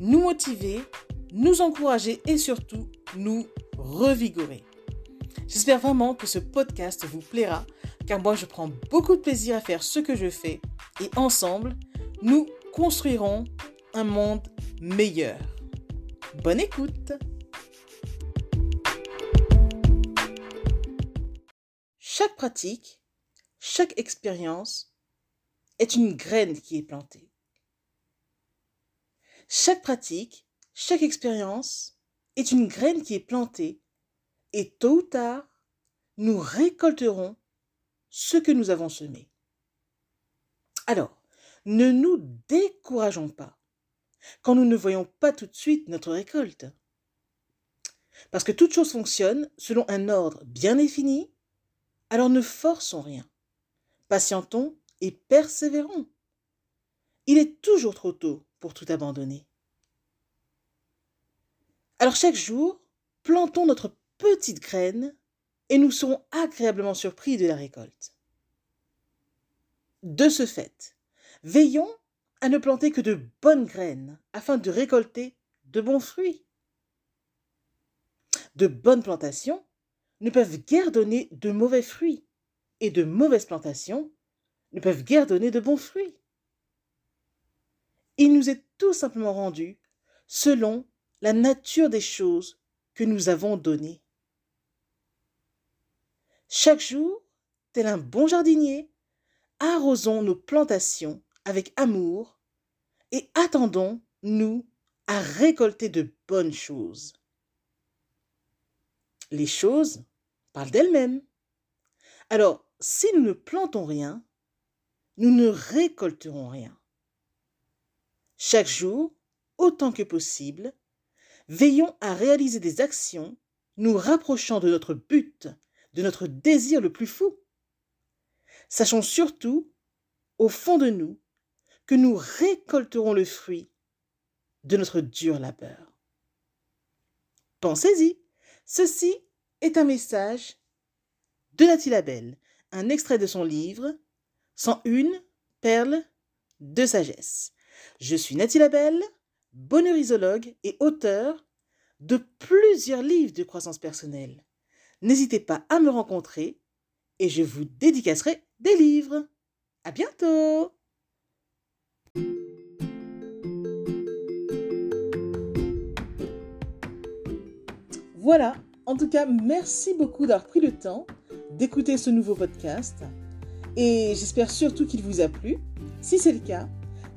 nous motiver nous encourager et surtout nous revigorer. J'espère vraiment que ce podcast vous plaira, car moi je prends beaucoup de plaisir à faire ce que je fais et ensemble, nous construirons un monde meilleur. Bonne écoute Chaque pratique, chaque expérience est une graine qui est plantée. Chaque pratique chaque expérience est une graine qui est plantée et tôt ou tard, nous récolterons ce que nous avons semé. Alors, ne nous décourageons pas quand nous ne voyons pas tout de suite notre récolte. Parce que toute chose fonctionne selon un ordre bien défini, alors ne forçons rien. Patientons et persévérons. Il est toujours trop tôt pour tout abandonner. Alors chaque jour, plantons notre petite graine et nous serons agréablement surpris de la récolte. De ce fait, veillons à ne planter que de bonnes graines afin de récolter de bons fruits. De bonnes plantations ne peuvent guère donner de mauvais fruits et de mauvaises plantations ne peuvent guère donner de bons fruits. Il nous est tout simplement rendu selon la nature des choses que nous avons données. Chaque jour, tel un bon jardinier, arrosons nos plantations avec amour et attendons, nous, à récolter de bonnes choses. Les choses parlent d'elles-mêmes. Alors, si nous ne plantons rien, nous ne récolterons rien. Chaque jour, autant que possible, Veillons à réaliser des actions nous rapprochant de notre but, de notre désir le plus fou. Sachons surtout, au fond de nous, que nous récolterons le fruit de notre dur labeur. Pensez-y, ceci est un message de Nathalie Labelle, un extrait de son livre 101 perles de sagesse. Je suis Nathalie Labelle, bonheurisologue et auteur de plusieurs livres de croissance personnelle. N'hésitez pas à me rencontrer et je vous dédicacerai des livres. À bientôt! Voilà, en tout cas, merci beaucoup d'avoir pris le temps d'écouter ce nouveau podcast et j'espère surtout qu'il vous a plu. Si c'est le cas,